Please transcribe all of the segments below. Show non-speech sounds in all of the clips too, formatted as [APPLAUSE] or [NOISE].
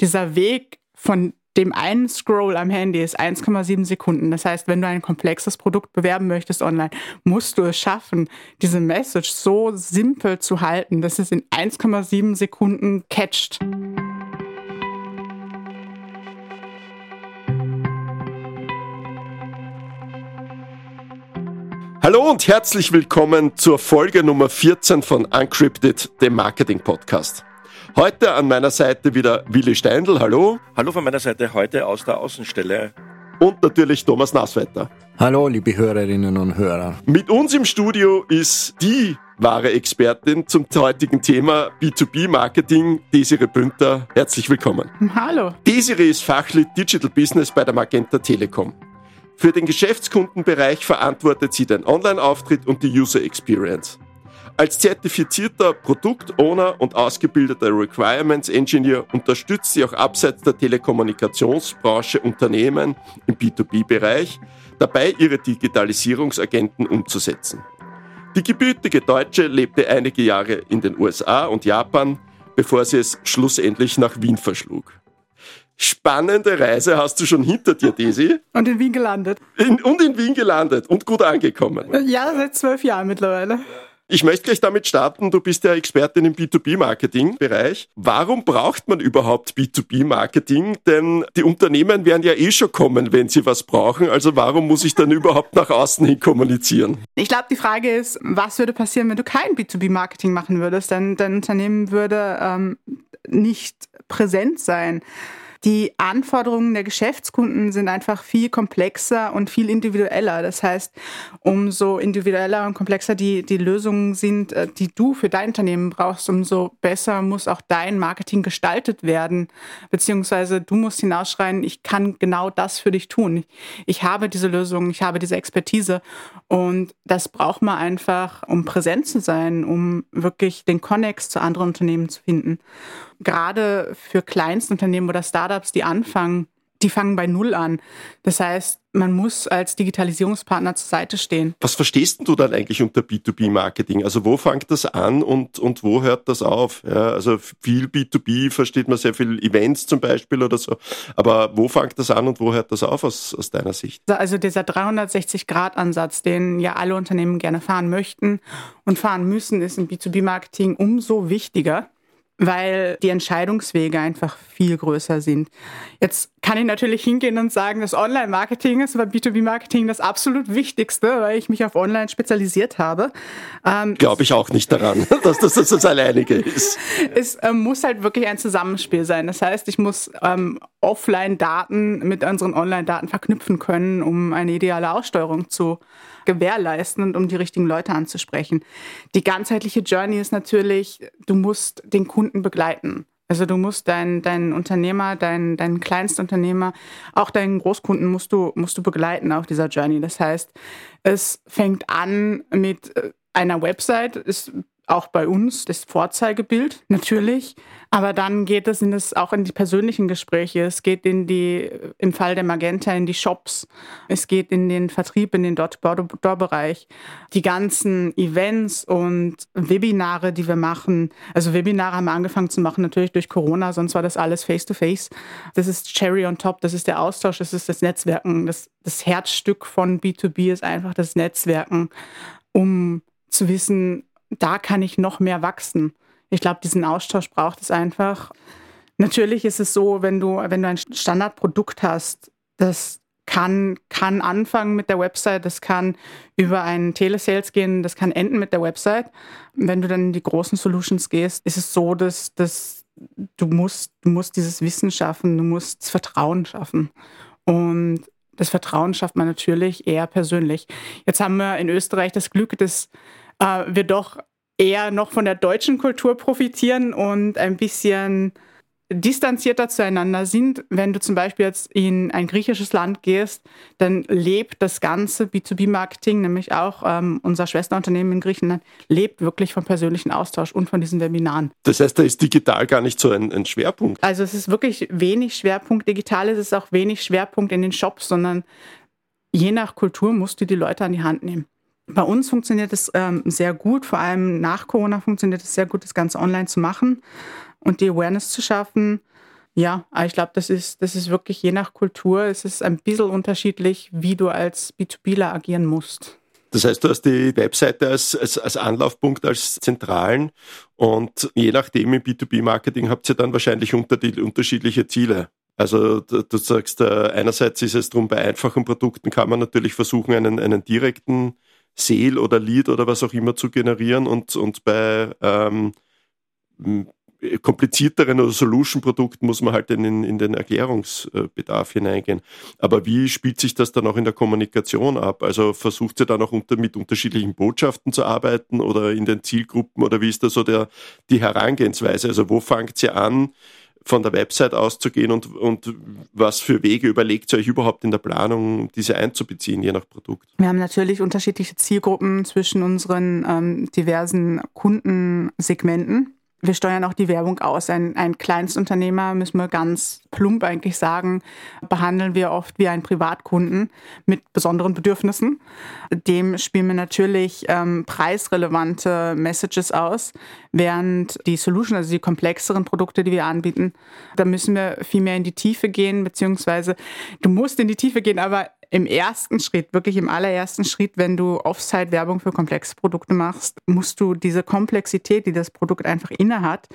dieser Weg von dem einen Scroll am Handy ist 1,7 Sekunden. Das heißt, wenn du ein komplexes Produkt bewerben möchtest online, musst du es schaffen, diese Message so simpel zu halten, dass es in 1,7 Sekunden catcht. Hallo und herzlich willkommen zur Folge Nummer 14 von Uncrypted, dem Marketing Podcast. Heute an meiner Seite wieder Willi Steindl, hallo. Hallo von meiner Seite, heute aus der Außenstelle. Und natürlich Thomas Nasswetter. Hallo, liebe Hörerinnen und Hörer. Mit uns im Studio ist die wahre Expertin zum heutigen Thema B2B-Marketing, Desiree Bünter. Herzlich willkommen. Hallo. Desiree ist Fachlead Digital Business bei der Magenta Telekom. Für den Geschäftskundenbereich verantwortet sie den Online-Auftritt und die User Experience. Als zertifizierter Produkt-Owner und ausgebildeter Requirements Engineer unterstützt sie auch abseits der Telekommunikationsbranche Unternehmen im B2B-Bereich dabei, ihre Digitalisierungsagenten umzusetzen. Die gebürtige Deutsche lebte einige Jahre in den USA und Japan, bevor sie es schlussendlich nach Wien verschlug. Spannende Reise hast du schon hinter dir, Desi. Und in Wien gelandet. In, und in Wien gelandet und gut angekommen. Ja, seit zwölf Jahren mittlerweile. Ich möchte gleich damit starten, du bist ja Expertin im B2B-Marketing-Bereich. Warum braucht man überhaupt B2B-Marketing? Denn die Unternehmen werden ja eh schon kommen, wenn sie was brauchen. Also warum muss ich dann [LAUGHS] überhaupt nach außen hin kommunizieren? Ich glaube, die Frage ist, was würde passieren, wenn du kein B2B-Marketing machen würdest? Denn dein Unternehmen würde ähm, nicht präsent sein. Die Anforderungen der Geschäftskunden sind einfach viel komplexer und viel individueller. Das heißt, umso individueller und komplexer die, die Lösungen sind, äh, die du für dein Unternehmen brauchst, umso besser muss auch dein Marketing gestaltet werden. Beziehungsweise du musst hinausschreien, ich kann genau das für dich tun. Ich habe diese Lösung, ich habe diese Expertise. Und das braucht man einfach, um präsent zu sein, um wirklich den Connex zu anderen Unternehmen zu finden gerade für Kleinstunternehmen oder Startups, die anfangen, die fangen bei Null an. Das heißt, man muss als Digitalisierungspartner zur Seite stehen. Was verstehst du dann eigentlich unter B2B-Marketing? Also wo fängt das an und, und wo hört das auf? Ja, also viel B2B versteht man sehr viel Events zum Beispiel oder so. Aber wo fängt das an und wo hört das auf aus, aus deiner Sicht? Also dieser 360-Grad-Ansatz, den ja alle Unternehmen gerne fahren möchten und fahren müssen, ist im B2B-Marketing umso wichtiger weil die Entscheidungswege einfach viel größer sind. Jetzt kann ich natürlich hingehen und sagen, das Online-Marketing ist aber B2B-Marketing das absolut Wichtigste, weil ich mich auf Online spezialisiert habe. Ähm, Glaube ich auch nicht daran, [LAUGHS] dass das das, das Alleinige ist. Es ähm, muss halt wirklich ein Zusammenspiel sein. Das heißt, ich muss ähm, Offline-Daten mit unseren Online-Daten verknüpfen können, um eine ideale Aussteuerung zu gewährleisten und um die richtigen Leute anzusprechen. Die ganzheitliche Journey ist natürlich, du musst den Kunden begleiten. Also du musst deinen dein Unternehmer, deinen dein Kleinstunternehmer, auch deinen Großkunden musst du, musst du begleiten auf dieser Journey. Das heißt, es fängt an mit äh, einer Website, ist auch bei uns das Vorzeigebild natürlich. Aber dann geht es in das auch in die persönlichen Gespräche. Es geht in die, im Fall der Magenta in die Shops. Es geht in den Vertrieb, in den Door-to-Door-Bereich. Die ganzen Events und Webinare, die wir machen. Also Webinare haben wir angefangen zu machen, natürlich durch Corona, sonst war das alles face-to-face. -face. Das ist Cherry on top, das ist der Austausch, das ist das Netzwerken. Das, das Herzstück von B2B ist einfach das Netzwerken, um zu wissen, da kann ich noch mehr wachsen. Ich glaube, diesen Austausch braucht es einfach. Natürlich ist es so, wenn du, wenn du ein Standardprodukt hast, das kann, kann anfangen mit der Website, das kann über einen Telesales gehen, das kann enden mit der Website. Wenn du dann in die großen Solutions gehst, ist es so, dass, dass du musst, du musst dieses Wissen schaffen, du musst das Vertrauen schaffen. Und das Vertrauen schafft man natürlich eher persönlich. Jetzt haben wir in Österreich das Glück, dass äh, wir doch eher noch von der deutschen Kultur profitieren und ein bisschen distanzierter zueinander sind. Wenn du zum Beispiel jetzt in ein griechisches Land gehst, dann lebt das ganze B2B-Marketing, nämlich auch ähm, unser Schwesterunternehmen in Griechenland, lebt wirklich vom persönlichen Austausch und von diesen Webinaren. Das heißt, da ist digital gar nicht so ein, ein Schwerpunkt. Also es ist wirklich wenig Schwerpunkt digital, es ist auch wenig Schwerpunkt in den Shops, sondern je nach Kultur musst du die Leute an die Hand nehmen. Bei uns funktioniert es ähm, sehr gut, vor allem nach Corona funktioniert es sehr gut, das Ganze online zu machen und die Awareness zu schaffen. Ja, ich glaube, das ist, das ist wirklich je nach Kultur, es ist ein bisschen unterschiedlich, wie du als B2Bler agieren musst. Das heißt, du hast die Webseite als, als, als Anlaufpunkt, als zentralen und je nachdem im B2B-Marketing habt ihr dann wahrscheinlich unter die, unterschiedliche Ziele. Also du, sagst, äh, einerseits ist es darum, bei einfachen Produkten kann man natürlich versuchen, einen, einen direkten Sale oder Lead oder was auch immer zu generieren und, und bei ähm, komplizierteren oder Solution-Produkten muss man halt in, in den Erklärungsbedarf hineingehen. Aber wie spielt sich das dann auch in der Kommunikation ab? Also versucht ihr dann auch unter, mit unterschiedlichen Botschaften zu arbeiten oder in den Zielgruppen oder wie ist da so der, die Herangehensweise? Also wo fangt ihr an? Von der Website auszugehen und, und was für Wege überlegt ihr euch überhaupt in der Planung, diese einzubeziehen, je nach Produkt? Wir haben natürlich unterschiedliche Zielgruppen zwischen unseren ähm, diversen Kundensegmenten wir steuern auch die Werbung aus. Ein, ein Kleinstunternehmer, müssen wir ganz plump eigentlich sagen, behandeln wir oft wie einen Privatkunden mit besonderen Bedürfnissen. Dem spielen wir natürlich ähm, preisrelevante Messages aus, während die Solution, also die komplexeren Produkte, die wir anbieten, da müssen wir viel mehr in die Tiefe gehen, beziehungsweise du musst in die Tiefe gehen, aber im ersten Schritt, wirklich im allerersten Schritt, wenn du Offsite-Werbung für komplexe Produkte machst, musst du diese Komplexität, die das Produkt einfach innehat,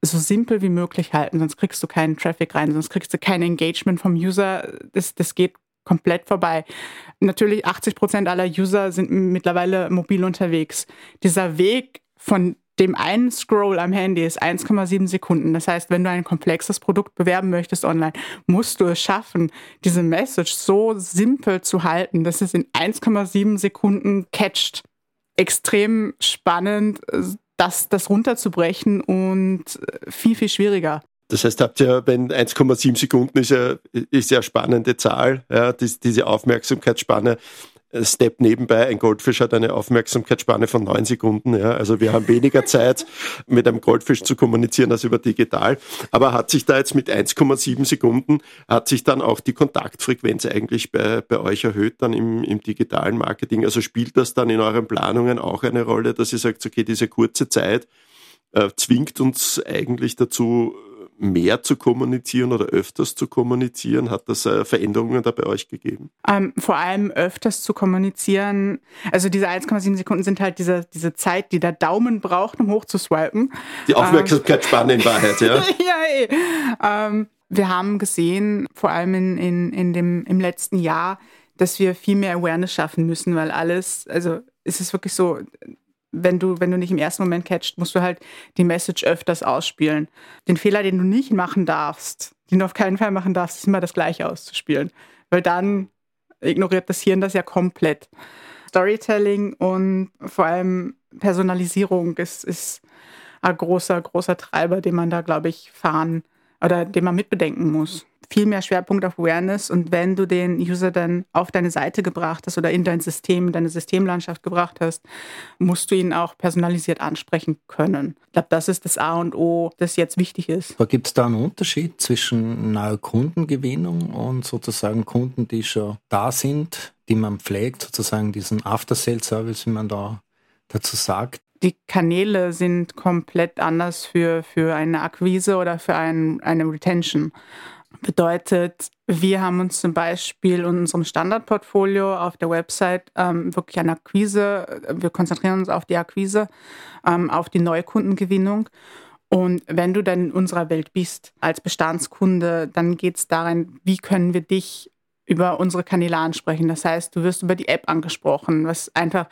so simpel wie möglich halten, sonst kriegst du keinen Traffic rein, sonst kriegst du kein Engagement vom User. Das, das geht komplett vorbei. Natürlich 80 Prozent aller User sind mittlerweile mobil unterwegs. Dieser Weg von dem einen Scroll am Handy ist 1,7 Sekunden. Das heißt, wenn du ein komplexes Produkt bewerben möchtest online, musst du es schaffen, diese Message so simpel zu halten, dass es in 1,7 Sekunden catcht. Extrem spannend, das, das runterzubrechen und viel, viel schwieriger. Das heißt, habt ihr, wenn 1,7 Sekunden ist ja, ist ja eine spannende Zahl, ja, diese Aufmerksamkeitsspanne, Step nebenbei, ein Goldfisch hat eine Aufmerksamkeitsspanne von neun Sekunden. Ja. Also wir haben weniger [LAUGHS] Zeit, mit einem Goldfisch zu kommunizieren als über digital. Aber hat sich da jetzt mit 1,7 Sekunden, hat sich dann auch die Kontaktfrequenz eigentlich bei, bei euch erhöht dann im, im digitalen Marketing? Also spielt das dann in euren Planungen auch eine Rolle, dass ihr sagt, okay, diese kurze Zeit äh, zwingt uns eigentlich dazu, mehr zu kommunizieren oder öfters zu kommunizieren? Hat das äh, Veränderungen da bei euch gegeben? Ähm, vor allem öfters zu kommunizieren. Also diese 1,7 Sekunden sind halt diese, diese Zeit, die der Daumen braucht, um hoch zu swipen. Die Aufmerksamkeitsspanne ähm, in Wahrheit, ja. [LAUGHS] ja, eh. ähm, wir haben gesehen, vor allem in, in, in dem, im letzten Jahr, dass wir viel mehr Awareness schaffen müssen, weil alles, also es ist wirklich so, wenn du, wenn du nicht im ersten Moment catcht, musst du halt die Message öfters ausspielen. Den Fehler, den du nicht machen darfst, den du auf keinen Fall machen darfst, ist immer das Gleiche auszuspielen. Weil dann ignoriert das Hirn das ja komplett. Storytelling und vor allem Personalisierung ist, ist ein großer, großer Treiber, den man da, glaube ich, fahren oder den man mitbedenken muss viel mehr Schwerpunkt auf Awareness und wenn du den User dann auf deine Seite gebracht hast oder in dein System, deine Systemlandschaft gebracht hast, musst du ihn auch personalisiert ansprechen können. Ich glaube, das ist das A und O, das jetzt wichtig ist. Gibt es da einen Unterschied zwischen neuer Kundengewinnung und sozusagen Kunden, die schon da sind, die man pflegt, sozusagen diesen After-Sale-Service, wie man da dazu sagt? Die Kanäle sind komplett anders für, für eine Akquise oder für ein, eine Retention. Bedeutet, wir haben uns zum Beispiel in unserem Standardportfolio auf der Website ähm, wirklich an Akquise, wir konzentrieren uns auf die Akquise, ähm, auf die Neukundengewinnung. Und wenn du dann in unserer Welt bist als Bestandskunde, dann geht es darin, wie können wir dich über unsere Kanäle ansprechen. Das heißt, du wirst über die App angesprochen, was einfach,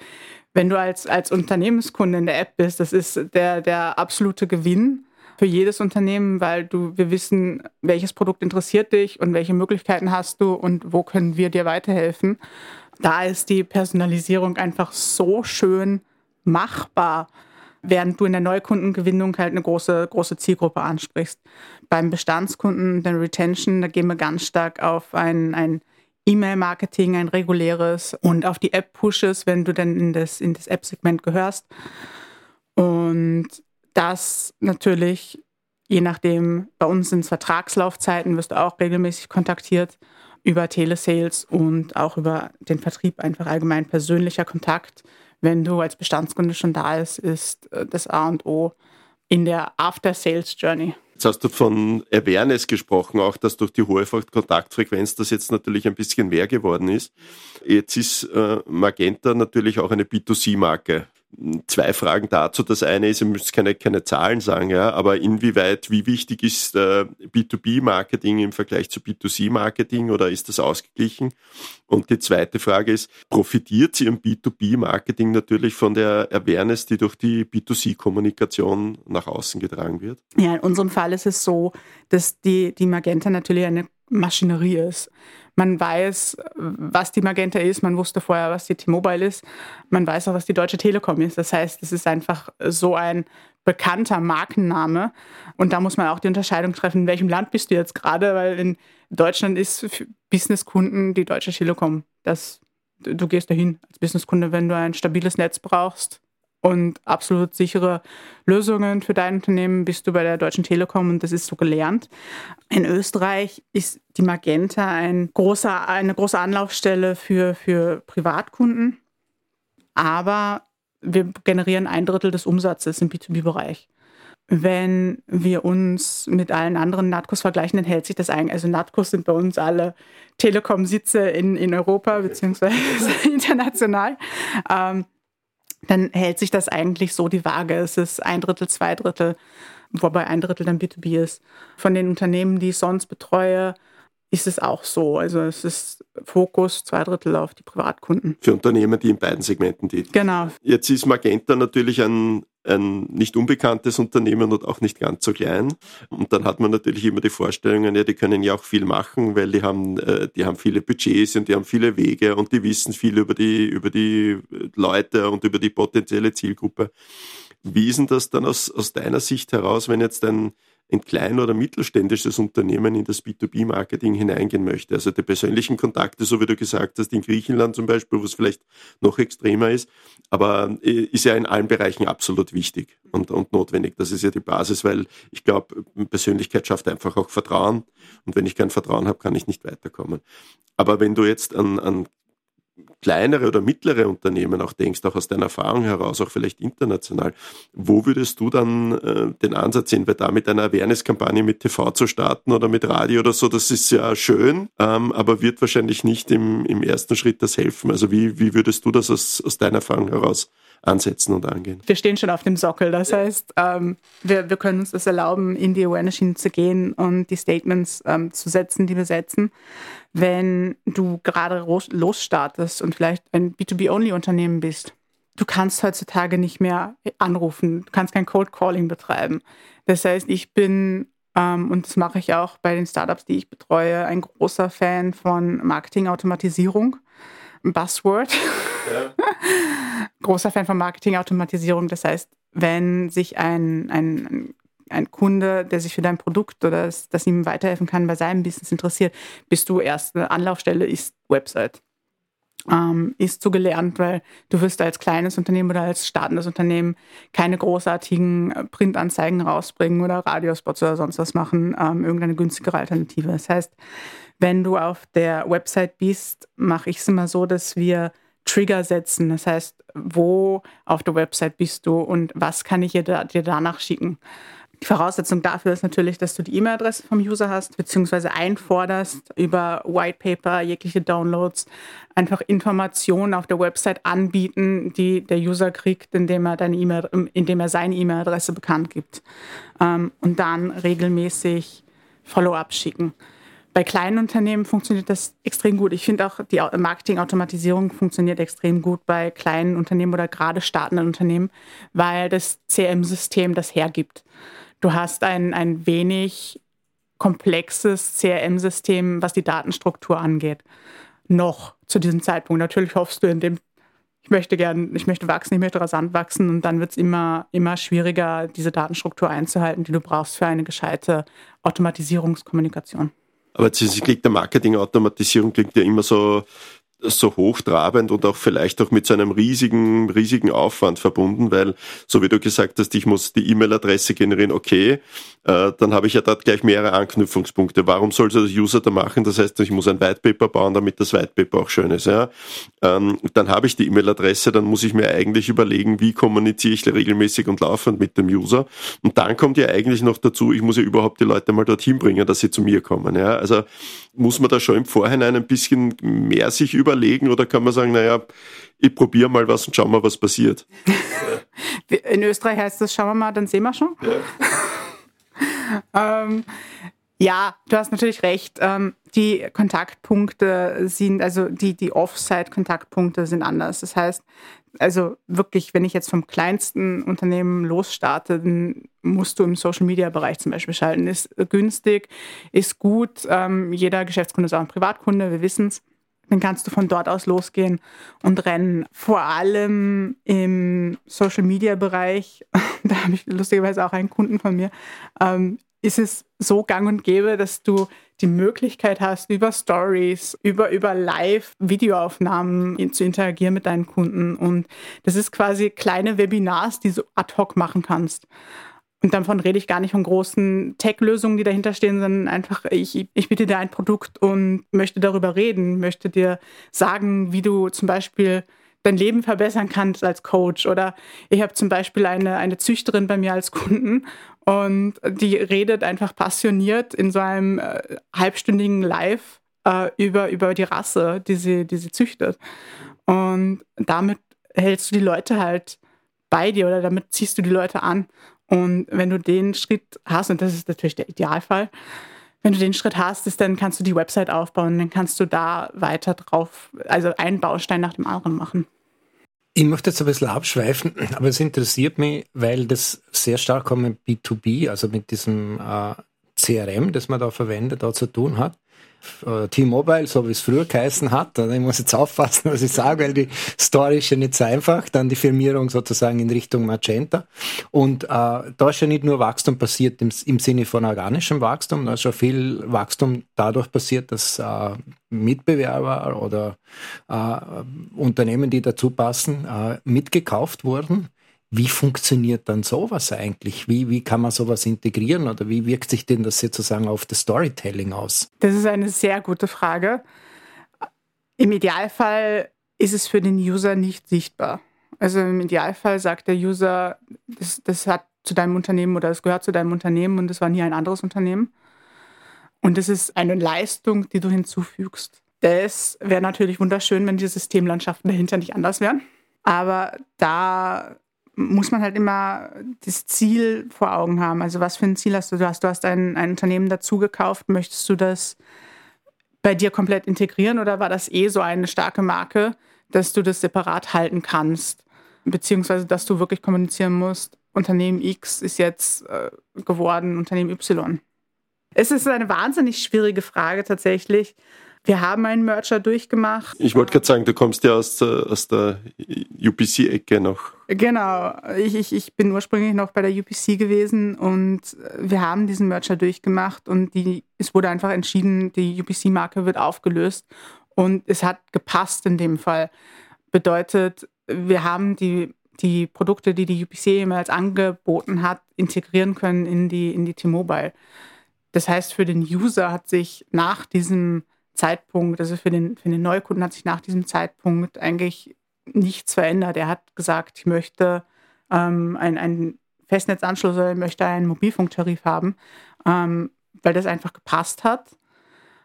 wenn du als, als Unternehmenskunde in der App bist, das ist der, der absolute Gewinn für jedes Unternehmen, weil du, wir wissen, welches Produkt interessiert dich und welche Möglichkeiten hast du und wo können wir dir weiterhelfen. Da ist die Personalisierung einfach so schön machbar, während du in der Neukundengewinnung halt eine große, große Zielgruppe ansprichst. Beim Bestandskunden, der Retention, da gehen wir ganz stark auf ein, ein E-Mail-Marketing, ein reguläres und auf die App-Pushes, wenn du dann in das, in das App-Segment gehörst. Und das natürlich, je nachdem, bei uns sind es Vertragslaufzeiten, wirst du auch regelmäßig kontaktiert über Telesales und auch über den Vertrieb, einfach allgemein persönlicher Kontakt. Wenn du als Bestandskunde schon da ist, ist äh, das A und O in der After-Sales-Journey. Jetzt hast du von Awareness gesprochen, auch dass durch die hohe Kontaktfrequenz das jetzt natürlich ein bisschen mehr geworden ist. Jetzt ist äh, Magenta natürlich auch eine B2C-Marke zwei Fragen dazu. Das eine ist, ihr müsst keine, keine Zahlen sagen, ja, aber inwieweit, wie wichtig ist äh, B2B-Marketing im Vergleich zu B2C-Marketing oder ist das ausgeglichen? Und die zweite Frage ist, profitiert sie im B2B-Marketing natürlich von der Awareness, die durch die B2C-Kommunikation nach außen getragen wird? Ja, in unserem Fall ist es so, dass die, die Magenta natürlich eine Maschinerie ist. Man weiß, was die Magenta ist, man wusste vorher, was die T-Mobile ist, man weiß auch, was die Deutsche Telekom ist. Das heißt, es ist einfach so ein bekannter Markenname. Und da muss man auch die Unterscheidung treffen, in welchem Land bist du jetzt gerade, weil in Deutschland ist für Businesskunden die Deutsche Telekom. Das, du gehst dahin als Businesskunde, wenn du ein stabiles Netz brauchst und absolut sichere Lösungen für dein Unternehmen bist du bei der Deutschen Telekom und das ist so gelernt. In Österreich ist die Magenta ein großer, eine große Anlaufstelle für, für Privatkunden, aber wir generieren ein Drittel des Umsatzes im B2B-Bereich. Wenn wir uns mit allen anderen NATCOs vergleichen, dann hält sich das eigentlich. Also NATCOs sind bei uns alle Telekom-Sitze in, in Europa beziehungsweise [LAUGHS] international. Ähm, dann hält sich das eigentlich so die Waage. Es ist ein Drittel, zwei Drittel, wobei ein Drittel dann B2B ist. Von den Unternehmen, die ich sonst betreue, ist es auch so. Also es ist Fokus zwei Drittel auf die Privatkunden. Für Unternehmen, die in beiden Segmenten tätig Genau. Jetzt ist Magenta natürlich ein, ein nicht unbekanntes Unternehmen und auch nicht ganz so klein. Und dann hat man natürlich immer die Vorstellungen, ja, die können ja auch viel machen, weil die haben, äh, die haben viele Budgets und die haben viele Wege und die wissen viel über die, über die Leute und über die potenzielle Zielgruppe. Wie ist denn das dann aus, aus deiner Sicht heraus, wenn jetzt ein ein klein- oder mittelständisches Unternehmen in das B2B-Marketing hineingehen möchte. Also die persönlichen Kontakte, so wie du gesagt hast, in Griechenland zum Beispiel, wo es vielleicht noch extremer ist, aber äh, ist ja in allen Bereichen absolut wichtig und, und notwendig. Das ist ja die Basis, weil ich glaube, Persönlichkeit schafft einfach auch Vertrauen und wenn ich kein Vertrauen habe, kann ich nicht weiterkommen. Aber wenn du jetzt an, an kleinere oder mittlere Unternehmen auch denkst, auch aus deiner Erfahrung heraus, auch vielleicht international, wo würdest du dann äh, den Ansatz sehen? Weil da mit einer Awareness-Kampagne mit TV zu starten oder mit Radio oder so, das ist ja schön, ähm, aber wird wahrscheinlich nicht im, im ersten Schritt das helfen. Also wie, wie würdest du das aus, aus deiner Erfahrung heraus ansetzen und angehen. Wir stehen schon auf dem Sockel. Das ja. heißt, ähm, wir, wir können uns das erlauben, in die Awareness-Schiene zu gehen und die Statements ähm, zu setzen, die wir setzen. Wenn du gerade losstartest und vielleicht ein B2B-Only-Unternehmen bist, du kannst heutzutage nicht mehr anrufen, du kannst kein Cold Calling betreiben. Das heißt, ich bin, ähm, und das mache ich auch bei den Startups, die ich betreue, ein großer Fan von Marketing-Automatisierung. Buzzword. Ja. [LAUGHS] Großer Fan von Marketing-Automatisierung. Das heißt, wenn sich ein, ein, ein Kunde, der sich für dein Produkt oder das, das ihm weiterhelfen kann, bei seinem Business interessiert, bist du erste Anlaufstelle, ist Website. Ähm, ist so gelernt, weil du wirst als kleines Unternehmen oder als startendes Unternehmen keine großartigen Printanzeigen rausbringen oder Radiospots oder sonst was machen, ähm, irgendeine günstigere Alternative. Das heißt, wenn du auf der Website bist, mache ich es immer so, dass wir Trigger setzen. Das heißt, wo auf der Website bist du und was kann ich dir, dir danach schicken? Die Voraussetzung dafür ist natürlich, dass du die E-Mail-Adresse vom User hast, beziehungsweise einforderst über White Paper, jegliche Downloads, einfach Informationen auf der Website anbieten, die der User kriegt, indem er, deine e indem er seine E-Mail-Adresse bekannt gibt. Ähm, und dann regelmäßig Follow-up schicken. Bei kleinen Unternehmen funktioniert das extrem gut. Ich finde auch, die Marketing-Automatisierung funktioniert extrem gut bei kleinen Unternehmen oder gerade startenden Unternehmen, weil das CRM-System das hergibt. Du hast ein, ein wenig komplexes CRM-System, was die Datenstruktur angeht. Noch zu diesem Zeitpunkt. Natürlich hoffst du in dem, ich möchte gern, ich möchte wachsen, ich möchte rasant wachsen und dann wird es immer, immer schwieriger, diese Datenstruktur einzuhalten, die du brauchst für eine gescheite Automatisierungskommunikation. Aber tatsächlich klingt der Marketing-Automatisierung klingt ja immer so so hochtrabend und auch vielleicht auch mit so einem riesigen, riesigen Aufwand verbunden, weil, so wie du gesagt hast, ich muss die E-Mail-Adresse generieren, okay, äh, dann habe ich ja dort gleich mehrere Anknüpfungspunkte. Warum soll das User da machen? Das heißt, ich muss ein White Paper bauen, damit das White Paper auch schön ist. Ja? Ähm, dann habe ich die E-Mail-Adresse, dann muss ich mir eigentlich überlegen, wie kommuniziere ich regelmäßig und laufend mit dem User. Und dann kommt ja eigentlich noch dazu, ich muss ja überhaupt die Leute mal dorthin bringen, dass sie zu mir kommen. Ja? Also muss man da schon im Vorhinein ein bisschen mehr sich überlegen oder kann man sagen, naja, ich probiere mal was und schau mal, was passiert. In Österreich heißt das, schauen wir mal, dann sehen wir schon. Ja, [LAUGHS] ähm, ja du hast natürlich recht. Ähm, die Kontaktpunkte sind, also die, die Offsite-Kontaktpunkte sind anders. Das heißt, also wirklich, wenn ich jetzt vom kleinsten Unternehmen losstarte, dann musst du im Social-Media-Bereich zum Beispiel schalten. Ist günstig, ist gut. Ähm, jeder Geschäftskunde ist auch ein Privatkunde, wir wissen es. Dann kannst du von dort aus losgehen und rennen. Vor allem im Social-Media-Bereich, [LAUGHS] da habe ich lustigerweise auch einen Kunden von mir, ähm, ist es so gang und gäbe, dass du die Möglichkeit hast, über Stories, über, über Live-Videoaufnahmen zu interagieren mit deinen Kunden. Und das ist quasi kleine Webinars, die du ad hoc machen kannst. Und davon rede ich gar nicht von großen Tech-Lösungen, die dahinter stehen, sondern einfach, ich, ich biete dir ein Produkt und möchte darüber reden, möchte dir sagen, wie du zum Beispiel dein Leben verbessern kannst als Coach. Oder ich habe zum Beispiel eine, eine Züchterin bei mir als Kunden und die redet einfach passioniert in so einem äh, halbstündigen Live äh, über, über die Rasse, die sie, die sie züchtet. Und damit hältst du die Leute halt bei dir oder damit ziehst du die Leute an. Und wenn du den Schritt hast, und das ist natürlich der Idealfall, wenn du den Schritt hast, ist, dann kannst du die Website aufbauen, dann kannst du da weiter drauf, also einen Baustein nach dem anderen machen. Ich möchte jetzt ein bisschen abschweifen, aber es interessiert mich, weil das sehr stark mit B2B, also mit diesem äh, CRM, das man da verwendet, da zu tun hat. Äh, T-Mobile, so wie es früher geheißen hat. Ich muss jetzt aufpassen, [LAUGHS] was ich sage, weil die Story ist ja nicht so einfach. Dann die Firmierung sozusagen in Richtung Magenta. Und äh, da ist ja nicht nur Wachstum passiert im, im Sinne von organischem Wachstum, da ist schon viel Wachstum dadurch passiert, dass äh, Mitbewerber oder äh, Unternehmen, die dazu passen, äh, mitgekauft wurden. Wie funktioniert dann sowas eigentlich? Wie, wie kann man sowas integrieren oder wie wirkt sich denn das sozusagen auf das Storytelling aus? Das ist eine sehr gute Frage. Im Idealfall ist es für den User nicht sichtbar. Also im Idealfall sagt der User, das, das hat zu deinem Unternehmen oder es gehört zu deinem Unternehmen und es war nie ein anderes Unternehmen. Und das ist eine Leistung, die du hinzufügst. Das wäre natürlich wunderschön, wenn die Systemlandschaften dahinter nicht anders wären. Aber da muss man halt immer das Ziel vor Augen haben. Also was für ein Ziel hast du? Du hast, du hast ein, ein Unternehmen dazu gekauft. Möchtest du das bei dir komplett integrieren oder war das eh so eine starke Marke, dass du das separat halten kannst? Beziehungsweise, dass du wirklich kommunizieren musst, Unternehmen X ist jetzt äh, geworden Unternehmen Y. Es ist eine wahnsinnig schwierige Frage tatsächlich, wir haben einen Merger durchgemacht. Ich wollte gerade sagen, du kommst ja aus, aus der UPC-Ecke noch. Genau, ich, ich, ich bin ursprünglich noch bei der UPC gewesen und wir haben diesen Merger durchgemacht und die, es wurde einfach entschieden, die UPC-Marke wird aufgelöst und es hat gepasst in dem Fall. Bedeutet, wir haben die, die Produkte, die die UPC jemals angeboten hat, integrieren können in die, in die T-Mobile. Das heißt, für den User hat sich nach diesem Zeitpunkt, also für den, für den Neukunden hat sich nach diesem Zeitpunkt eigentlich nichts verändert. Er hat gesagt, ich möchte ähm, einen Festnetzanschluss oder ich möchte einen Mobilfunktarif haben, ähm, weil das einfach gepasst hat.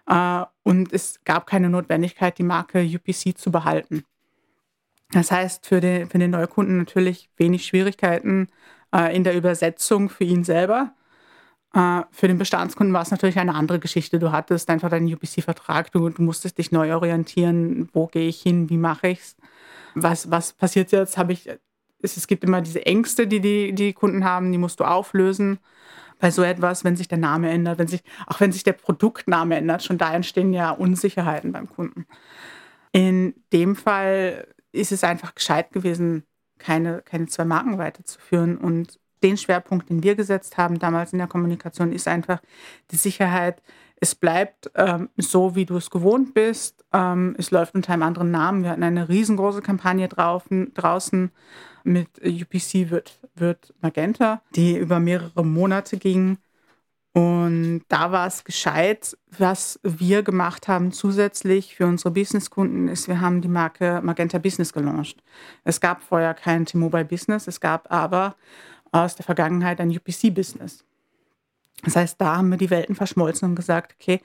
Äh, und es gab keine Notwendigkeit, die Marke UPC zu behalten. Das heißt, für den, für den Neukunden natürlich wenig Schwierigkeiten äh, in der Übersetzung für ihn selber. Uh, für den Bestandskunden war es natürlich eine andere Geschichte. Du hattest einfach deinen UPC-Vertrag, du, du, musstest dich neu orientieren, wo gehe ich hin, wie mache ich es, was, was passiert jetzt, habe ich, es, es gibt immer diese Ängste, die, die die Kunden haben, die musst du auflösen. Bei so etwas, wenn sich der Name ändert, wenn sich, auch wenn sich der Produktname ändert, schon da entstehen ja Unsicherheiten beim Kunden. In dem Fall ist es einfach gescheit gewesen, keine, keine zwei Marken weiterzuführen und den Schwerpunkt, den wir gesetzt haben damals in der Kommunikation, ist einfach die Sicherheit, Es bleibt ähm, so, wie du es gewohnt bist. Ähm, es läuft unter einem anderen Namen. Wir hatten eine riesengroße Kampagne draußen, draußen mit UPC wird, wird Magenta, die über mehrere Monate ging. Und da war es gescheit. Was wir gemacht haben zusätzlich für unsere Businesskunden ist, wir haben die Marke Magenta Business gelauncht. Es gab vorher kein T-Mobile Business, es gab aber aus der Vergangenheit ein UPC Business. Das heißt, da haben wir die Welten verschmolzen und gesagt, okay,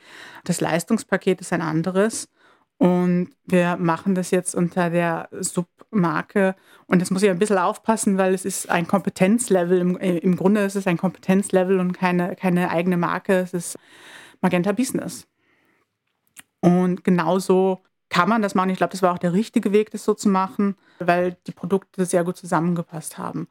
das Leistungspaket ist ein anderes und wir machen das jetzt unter der Submarke. Und jetzt muss ich ein bisschen aufpassen, weil es ist ein Kompetenzlevel. Im, äh, im Grunde ist es ein Kompetenzlevel und keine, keine eigene Marke. Es ist Magenta Business. Und genauso kann man das machen. Ich glaube, das war auch der richtige Weg, das so zu machen, weil die Produkte sehr gut zusammengepasst haben.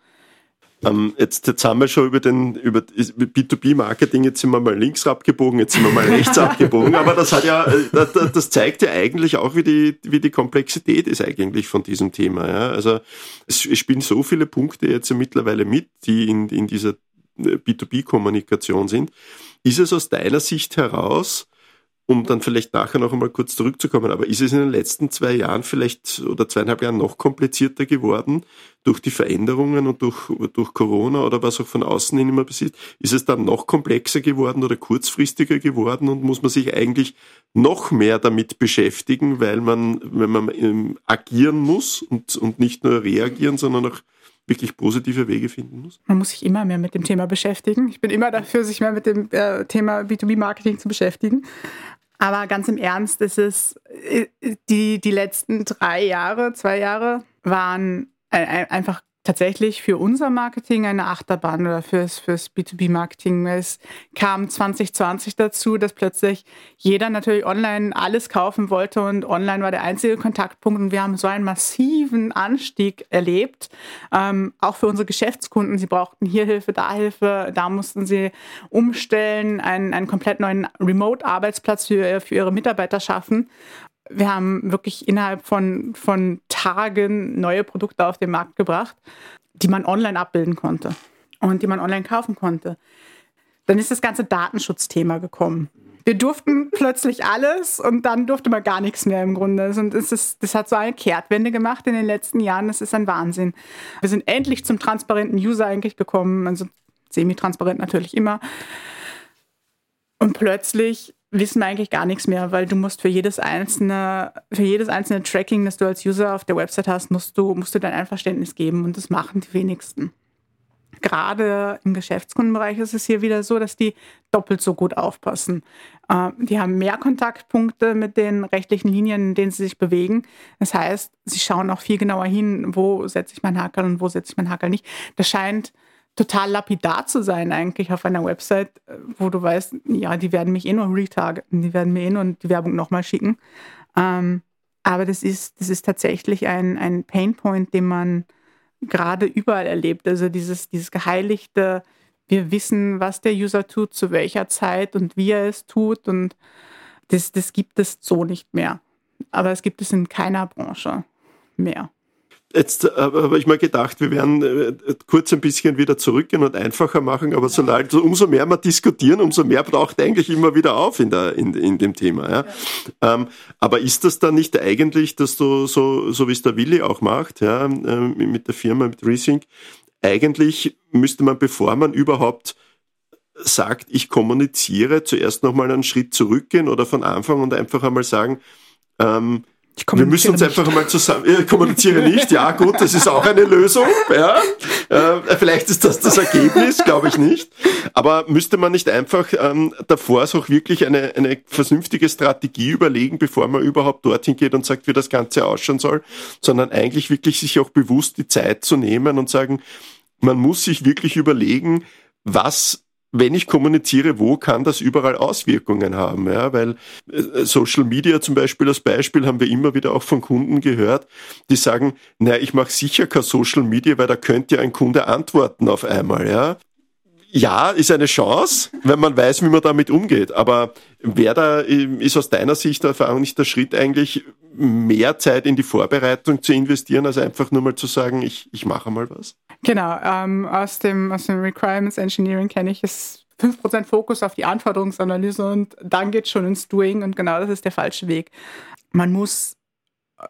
Ähm, jetzt, jetzt haben wir schon über den über B2B-Marketing, jetzt sind wir mal links abgebogen, jetzt sind wir mal rechts [LAUGHS] abgebogen, aber das hat ja, äh, das zeigt ja eigentlich auch, wie die, wie die Komplexität ist eigentlich von diesem Thema. Ja? Also es spielen so viele Punkte jetzt mittlerweile mit, die in, in dieser äh, B2B-Kommunikation sind. Ist es aus deiner Sicht heraus um dann vielleicht nachher noch einmal kurz zurückzukommen, aber ist es in den letzten zwei Jahren vielleicht oder zweieinhalb Jahren noch komplizierter geworden durch die Veränderungen und durch, durch Corona oder was auch von außen hin immer passiert? Ist es dann noch komplexer geworden oder kurzfristiger geworden und muss man sich eigentlich noch mehr damit beschäftigen, weil man, wenn man ähm, agieren muss und, und nicht nur reagieren, sondern auch wirklich positive Wege finden muss? Man muss sich immer mehr mit dem Thema beschäftigen. Ich bin immer dafür, sich mehr mit dem äh, Thema B2B-Marketing zu beschäftigen. Aber ganz im Ernst, ist es äh, die, die letzten drei Jahre, zwei Jahre waren einfach tatsächlich für unser Marketing eine Achterbahn oder fürs, fürs B2B-Marketing. Es kam 2020 dazu, dass plötzlich jeder natürlich online alles kaufen wollte und online war der einzige Kontaktpunkt und wir haben so einen massiven Anstieg erlebt. Ähm, auch für unsere Geschäftskunden. Sie brauchten hier Hilfe, da Hilfe, da mussten sie umstellen, einen, einen komplett neuen Remote-Arbeitsplatz für, für ihre Mitarbeiter schaffen wir haben wirklich innerhalb von, von Tagen neue Produkte auf den Markt gebracht, die man online abbilden konnte und die man online kaufen konnte. Dann ist das ganze Datenschutzthema gekommen. Wir durften plötzlich alles und dann durfte man gar nichts mehr im Grunde. Und es ist, das hat so eine Kehrtwende gemacht in den letzten Jahren. Das ist ein Wahnsinn. Wir sind endlich zum transparenten User eigentlich gekommen. Also semi-transparent natürlich immer. Und plötzlich wissen wir eigentlich gar nichts mehr, weil du musst für jedes einzelne, für jedes einzelne Tracking, das du als User auf der Website hast, musst du, musst du dein Einverständnis geben und das machen die wenigsten. Gerade im Geschäftskundenbereich ist es hier wieder so, dass die doppelt so gut aufpassen. Ähm, die haben mehr Kontaktpunkte mit den rechtlichen Linien, in denen sie sich bewegen. Das heißt, sie schauen auch viel genauer hin, wo setze ich meinen Hakel und wo setze ich meinen Hakel nicht. Das scheint total lapidar zu sein eigentlich auf einer Website, äh, wo du weißt, ja, die werden mich eh nur retargeten, die werden mir eh nur die Werbung nochmal schicken. Ähm, aber das ist, das ist tatsächlich ein, ein Painpoint, den man gerade überall erlebt. Also dieses, dieses geheiligte, wir wissen, was der User tut, zu welcher Zeit und wie er es tut. Und das, das gibt es so nicht mehr. Aber es gibt es in keiner Branche mehr. Jetzt äh, habe ich mal gedacht, wir werden äh, kurz ein bisschen wieder zurückgehen und einfacher machen, aber so, also umso mehr wir diskutieren, umso mehr braucht eigentlich immer wieder auf in, der, in, in dem Thema. Ja? ja. Ähm, aber ist das dann nicht eigentlich, dass du so, so wie es der Willi auch macht, ja, äh, mit der Firma, mit Resync, eigentlich müsste man, bevor man überhaupt sagt, ich kommuniziere, zuerst nochmal einen Schritt zurückgehen oder von Anfang und einfach einmal sagen, ähm, wir müssen uns nicht. einfach mal zusammen, ich kommuniziere nicht, ja gut, das ist auch eine Lösung, ja. Äh, vielleicht ist das das Ergebnis, glaube ich nicht. Aber müsste man nicht einfach ähm, davor auch wirklich eine, eine vernünftige Strategie überlegen, bevor man überhaupt dorthin geht und sagt, wie das Ganze ausschauen soll, sondern eigentlich wirklich sich auch bewusst die Zeit zu nehmen und sagen, man muss sich wirklich überlegen, was wenn ich kommuniziere, wo kann das überall Auswirkungen haben? Ja, weil äh, Social Media zum Beispiel als Beispiel haben wir immer wieder auch von Kunden gehört, die sagen, naja, ich mache sicher kein Social Media, weil da könnte ja ein Kunde antworten auf einmal. Ja, ja, ist eine Chance, wenn man weiß, wie man damit umgeht. Aber wer da ist aus deiner Sicht der Erfahrung nicht der Schritt eigentlich mehr Zeit in die Vorbereitung zu investieren, als einfach nur mal zu sagen, ich, ich mache mal was? Genau, ähm, aus, dem, aus dem Requirements Engineering kenne ich es 5% Fokus auf die Anforderungsanalyse und dann geht schon ins Doing und genau das ist der falsche Weg. Man muss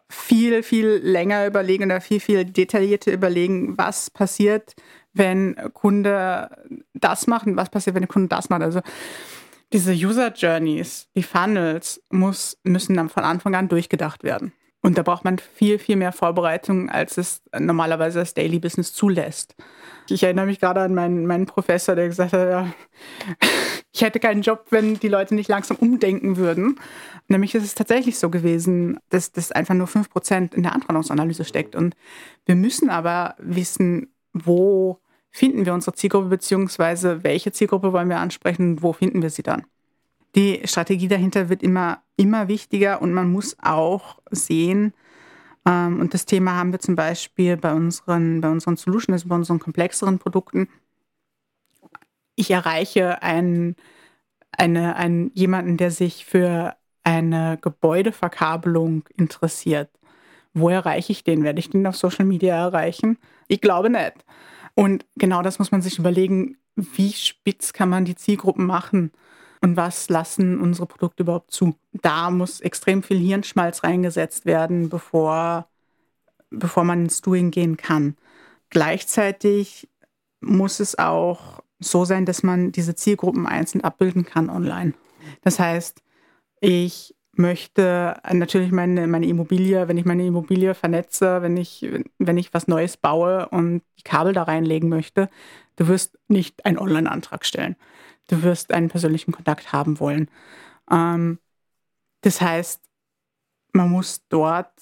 viel, viel länger überlegen oder viel, viel detaillierter überlegen, was passiert, wenn Kunde das macht und was passiert, wenn der Kunde das macht. Also diese User Journeys, die Funnels muss, müssen dann von Anfang an durchgedacht werden. Und da braucht man viel, viel mehr Vorbereitung, als es normalerweise das Daily Business zulässt. Ich erinnere mich gerade an meinen, meinen Professor, der gesagt hat, ja, ich hätte keinen Job, wenn die Leute nicht langsam umdenken würden. Nämlich ist es tatsächlich so gewesen, dass das einfach nur 5% in der Anforderungsanalyse steckt. Und wir müssen aber wissen, wo finden wir unsere Zielgruppe, beziehungsweise welche Zielgruppe wollen wir ansprechen und wo finden wir sie dann. Die Strategie dahinter wird immer, immer wichtiger und man muss auch sehen, ähm, und das Thema haben wir zum Beispiel bei unseren, bei unseren Solutions, also bei unseren komplexeren Produkten. Ich erreiche einen, eine, einen, jemanden, der sich für eine Gebäudeverkabelung interessiert. Wo erreiche ich den? Werde ich den auf Social Media erreichen? Ich glaube nicht. Und genau das muss man sich überlegen, wie spitz kann man die Zielgruppen machen und was lassen unsere Produkte überhaupt zu. Da muss extrem viel Hirnschmalz reingesetzt werden, bevor, bevor man ins Doing gehen kann. Gleichzeitig muss es auch so sein, dass man diese Zielgruppen einzeln abbilden kann online. Das heißt, ich möchte natürlich meine, meine Immobilie, wenn ich meine Immobilie vernetze, wenn ich, wenn ich was Neues baue und die Kabel da reinlegen möchte, du wirst nicht einen Online-Antrag stellen du wirst einen persönlichen Kontakt haben wollen. Ähm, das heißt, man muss dort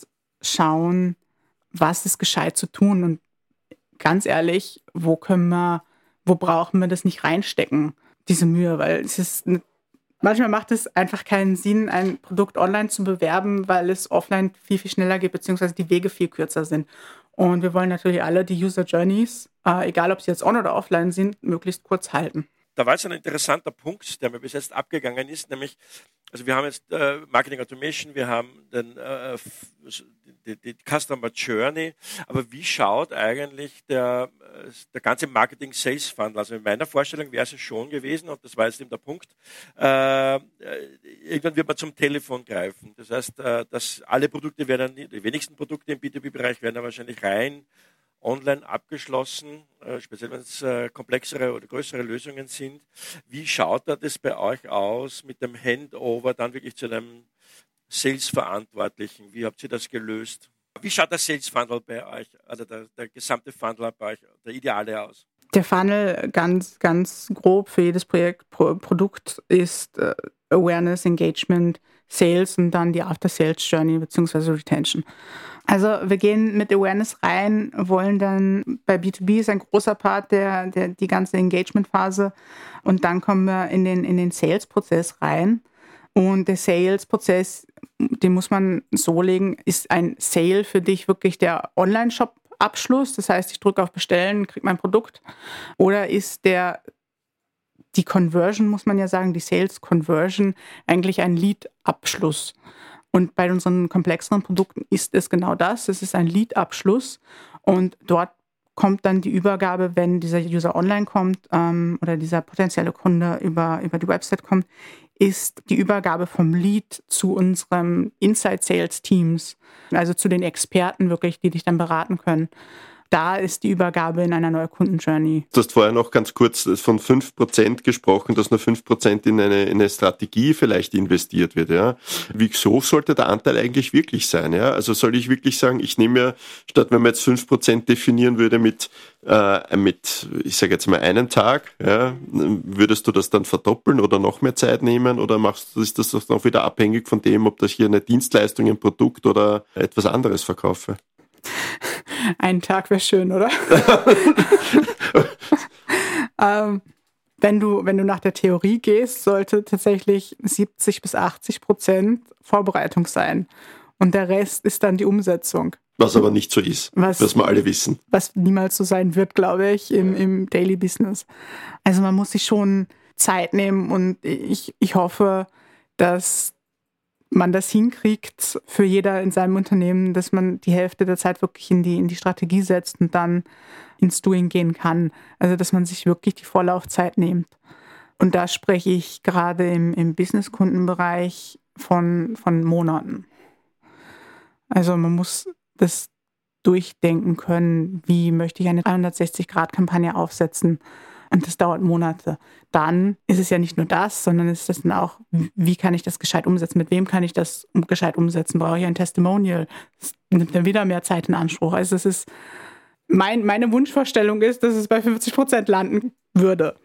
schauen, was ist gescheit zu tun und ganz ehrlich, wo können wir, wo brauchen wir das nicht reinstecken, diese Mühe, weil es ist manchmal macht es einfach keinen Sinn, ein Produkt online zu bewerben, weil es offline viel, viel schneller geht, beziehungsweise die Wege viel kürzer sind. Und wir wollen natürlich alle die User Journeys, äh, egal ob sie jetzt on oder offline sind, möglichst kurz halten da war jetzt ein interessanter Punkt, der mir bis jetzt abgegangen ist, nämlich, also wir haben jetzt äh, Marketing Automation, wir haben den, äh, die, die, Customer Journey, aber wie schaut eigentlich der, äh, der ganze Marketing Sales Funnel? Also in meiner Vorstellung wäre es schon gewesen, und das war jetzt eben der Punkt, äh, irgendwann wird man zum Telefon greifen. Das heißt, äh, dass alle Produkte werden, die wenigsten Produkte im B2B-Bereich werden ja wahrscheinlich rein online abgeschlossen, äh, speziell wenn es äh, komplexere oder größere Lösungen sind. Wie schaut da das bei euch aus mit dem Handover dann wirklich zu einem Sales-Verantwortlichen? Wie habt ihr das gelöst? Wie schaut der Sales-Funnel bei euch, also der, der gesamte Funnel bei euch, der Ideale aus? Der Funnel ganz, ganz grob für jedes Projekt, Pro, Produkt ist äh, Awareness, Engagement, Sales und dann die After-Sales-Journey bzw. Retention. Also wir gehen mit Awareness rein, wollen dann bei B2B ist ein großer Part der, der die ganze Engagement-Phase und dann kommen wir in den, in den Sales-Prozess rein. Und der Sales-Prozess, den muss man so legen, ist ein Sale für dich wirklich der Online-Shop Abschluss, das heißt, ich drücke auf Bestellen, kriege mein Produkt, oder ist der die Conversion, muss man ja sagen, die Sales Conversion eigentlich ein Lead-Abschluss. Und bei unseren komplexeren Produkten ist es genau das. Es ist ein Lead-Abschluss und dort kommt dann die Übergabe, wenn dieser User online kommt ähm, oder dieser potenzielle Kunde über, über die Website kommt, ist die Übergabe vom Lead zu unserem Inside Sales Teams, also zu den Experten wirklich, die dich dann beraten können da ist die Übergabe in einer Neukundenjourney. Du hast vorher noch ganz kurz von 5% gesprochen, dass nur 5% in eine, in eine Strategie vielleicht investiert wird. Ja. Wie so sollte der Anteil eigentlich wirklich sein? Ja? Also soll ich wirklich sagen, ich nehme ja, statt wenn man jetzt 5% definieren würde mit, äh, mit ich sage jetzt mal einen Tag, ja, würdest du das dann verdoppeln oder noch mehr Zeit nehmen oder machst ist das auch wieder abhängig von dem, ob das hier eine Dienstleistung, ein Produkt oder etwas anderes verkaufe? Ein Tag wäre schön, oder? [LAUGHS] ähm, wenn du, wenn du nach der Theorie gehst, sollte tatsächlich 70 bis 80 Prozent Vorbereitung sein. Und der Rest ist dann die Umsetzung. Was aber nicht so ist, was, was wir alle wissen. Was niemals so sein wird, glaube ich, im, im Daily Business. Also man muss sich schon Zeit nehmen und ich, ich hoffe, dass man das hinkriegt für jeder in seinem Unternehmen, dass man die Hälfte der Zeit wirklich in die, in die Strategie setzt und dann ins Doing gehen kann. Also dass man sich wirklich die Vorlaufzeit nimmt. Und da spreche ich gerade im, im Business-Kundenbereich von, von Monaten. Also man muss das durchdenken können, wie möchte ich eine 360-Grad-Kampagne aufsetzen. Und das dauert Monate. Dann ist es ja nicht nur das, sondern es ist dann auch, wie kann ich das gescheit umsetzen? Mit wem kann ich das gescheit umsetzen? Brauche ich ein Testimonial? Das nimmt dann wieder mehr Zeit in Anspruch. Also es ist, mein, meine Wunschvorstellung ist, dass es bei 50 Prozent landen würde.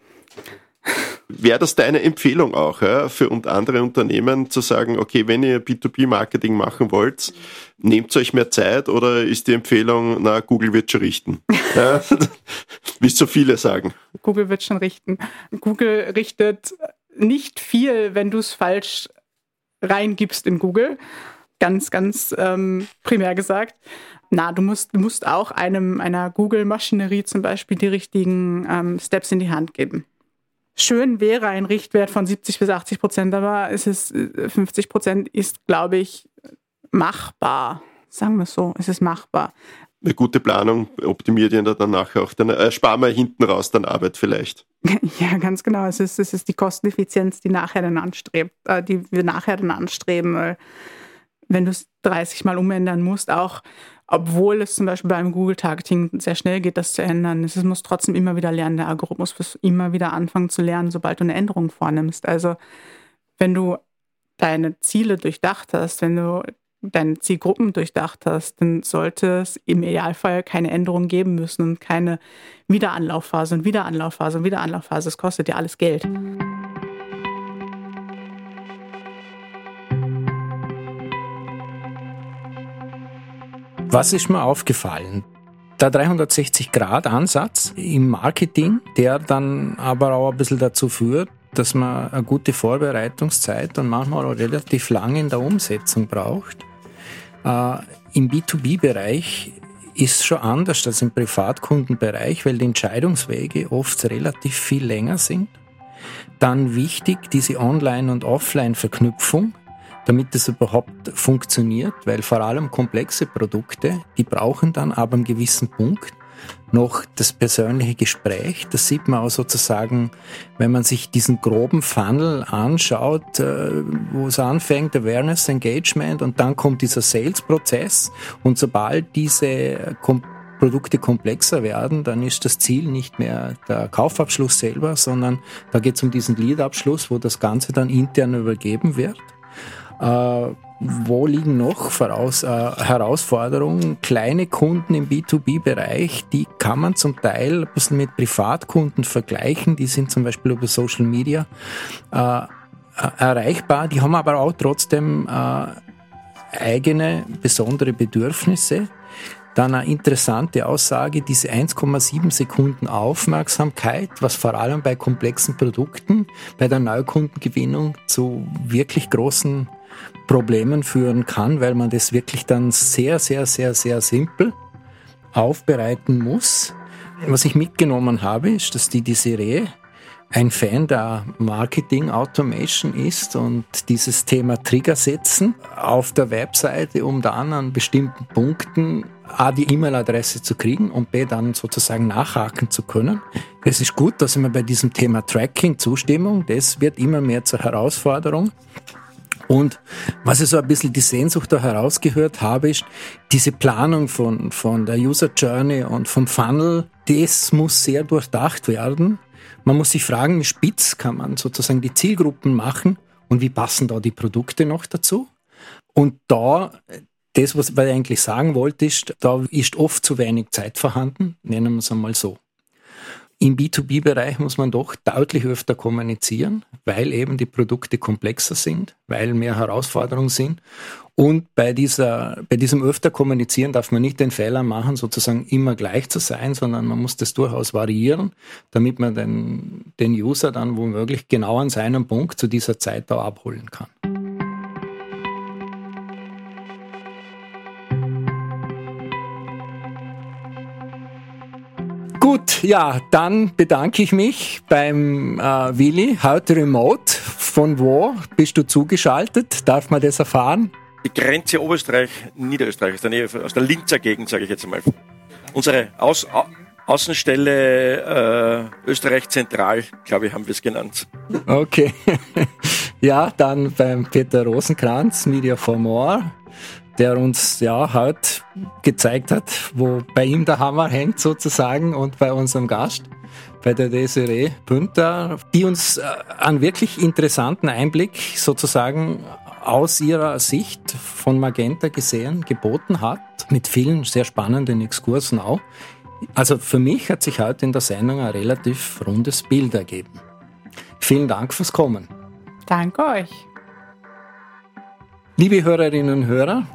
Wäre das deine Empfehlung auch ja, für und andere Unternehmen zu sagen, okay, wenn ihr B2B-Marketing machen wollt, nehmt euch mehr Zeit oder ist die Empfehlung, na, Google wird schon richten? [LAUGHS] ja, wie so viele sagen. Google wird schon richten. Google richtet nicht viel, wenn du es falsch reingibst in Google. Ganz, ganz ähm, primär gesagt. Na, du musst, du musst auch einem, einer Google-Maschinerie zum Beispiel die richtigen ähm, Steps in die Hand geben. Schön wäre ein Richtwert von 70 bis 80 Prozent, aber es ist 50 äh, Prozent ist, glaube ich, machbar. Sagen wir so, es ist machbar. Eine gute Planung optimiert ja dann nachher auch, dann ersparen wir hinten raus dann Arbeit vielleicht. [LAUGHS] Ja, ganz genau. Es ist, es ist die Kosteneffizienz, die nachher dann anstrebt, äh, die wir nachher dann anstreben. Wenn du es 30 Mal umändern musst, auch obwohl es zum Beispiel beim Google-Targeting sehr schnell geht, das zu ändern. Es muss trotzdem immer wieder lernen. Der Algorithmus muss immer wieder anfangen zu lernen, sobald du eine Änderung vornimmst. Also wenn du deine Ziele durchdacht hast, wenn du deine Zielgruppen durchdacht hast, dann sollte es im Idealfall keine Änderung geben müssen und keine Wiederanlaufphase und Wiederanlaufphase und Wiederanlaufphase. Das kostet ja alles Geld. Was ist mir aufgefallen? Der 360-Grad-Ansatz im Marketing, der dann aber auch ein bisschen dazu führt, dass man eine gute Vorbereitungszeit und manchmal auch relativ lange in der Umsetzung braucht. Äh, Im B2B-Bereich ist schon anders als im Privatkundenbereich, weil die Entscheidungswege oft relativ viel länger sind. Dann wichtig diese Online- und Offline-Verknüpfung damit es überhaupt funktioniert, weil vor allem komplexe Produkte, die brauchen dann aber einen gewissen Punkt noch das persönliche Gespräch. Das sieht man auch sozusagen, wenn man sich diesen groben Funnel anschaut, äh, wo es anfängt, Awareness, Engagement und dann kommt dieser Sales-Prozess und sobald diese Kom Produkte komplexer werden, dann ist das Ziel nicht mehr der Kaufabschluss selber, sondern da geht es um diesen Lead-Abschluss, wo das Ganze dann intern übergeben wird. Äh, wo liegen noch Voraus, äh, Herausforderungen? Kleine Kunden im B2B-Bereich, die kann man zum Teil ein bisschen mit Privatkunden vergleichen. Die sind zum Beispiel über Social Media äh, erreichbar. Die haben aber auch trotzdem äh, eigene besondere Bedürfnisse. Dann eine interessante Aussage, diese 1,7 Sekunden Aufmerksamkeit, was vor allem bei komplexen Produkten, bei der Neukundengewinnung zu wirklich großen Problemen führen kann, weil man das wirklich dann sehr, sehr, sehr, sehr simpel aufbereiten muss. Was ich mitgenommen habe, ist, dass die Desiree ein Fan der Marketing Automation ist und dieses Thema Trigger setzen auf der Webseite, um dann an bestimmten Punkten A, die E-Mail-Adresse zu kriegen und B, dann sozusagen nachhaken zu können. Es ist gut, dass wir bei diesem Thema Tracking, Zustimmung, das wird immer mehr zur Herausforderung. Und was ich so ein bisschen die Sehnsucht da herausgehört habe, ist diese Planung von, von der User Journey und vom Funnel, das muss sehr durchdacht werden. Man muss sich fragen, wie spitz kann man sozusagen die Zielgruppen machen und wie passen da die Produkte noch dazu? Und da, das, was ich eigentlich sagen wollte, ist, da ist oft zu wenig Zeit vorhanden, nennen wir es einmal so. Im B2B-Bereich muss man doch deutlich öfter kommunizieren, weil eben die Produkte komplexer sind, weil mehr Herausforderungen sind. Und bei, dieser, bei diesem öfter kommunizieren darf man nicht den Fehler machen, sozusagen immer gleich zu sein, sondern man muss das durchaus variieren, damit man den, den User dann womöglich genau an seinem Punkt zu dieser Zeit da abholen kann. Gut, ja, dann bedanke ich mich beim äh, Willi, heute remote. Von wo bist du zugeschaltet? Darf man das erfahren? Die Grenze Oberösterreich, Niederösterreich, aus der Nähe, aus der Linzer Gegend, sage ich jetzt einmal. Unsere Aus, Außenstelle äh, Österreich Zentral, glaube ich, haben wir es genannt. Okay. [LAUGHS] ja, dann beim Peter Rosenkranz, Media for More, der uns ja heute gezeigt hat, wo bei ihm der Hammer hängt sozusagen und bei unserem Gast, bei der Desiree Pünter, die uns äh, einen wirklich interessanten Einblick sozusagen aus ihrer Sicht von Magenta gesehen geboten hat, mit vielen sehr spannenden Exkursen auch. Also für mich hat sich heute in der Sendung ein relativ rundes Bild ergeben. Vielen Dank fürs Kommen. Danke euch. Liebe Hörerinnen und Hörer,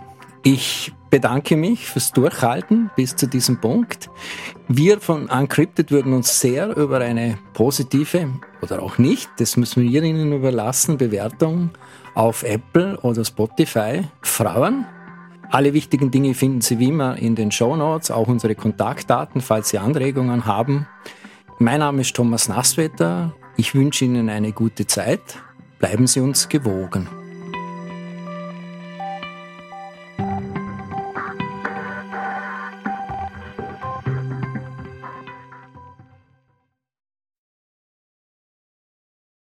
ich bedanke mich fürs Durchhalten bis zu diesem Punkt. Wir von Uncrypted würden uns sehr über eine positive oder auch nicht, das müssen wir Ihnen überlassen, Bewertung auf Apple oder Spotify freuen. Alle wichtigen Dinge finden Sie wie immer in den Show Notes, auch unsere Kontaktdaten, falls Sie Anregungen haben. Mein Name ist Thomas Nasswetter. Ich wünsche Ihnen eine gute Zeit. Bleiben Sie uns gewogen.